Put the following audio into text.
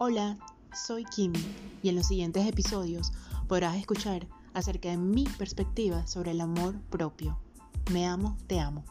Hola, soy Kim y en los siguientes episodios podrás escuchar acerca de mi perspectiva sobre el amor propio. Me amo, te amo.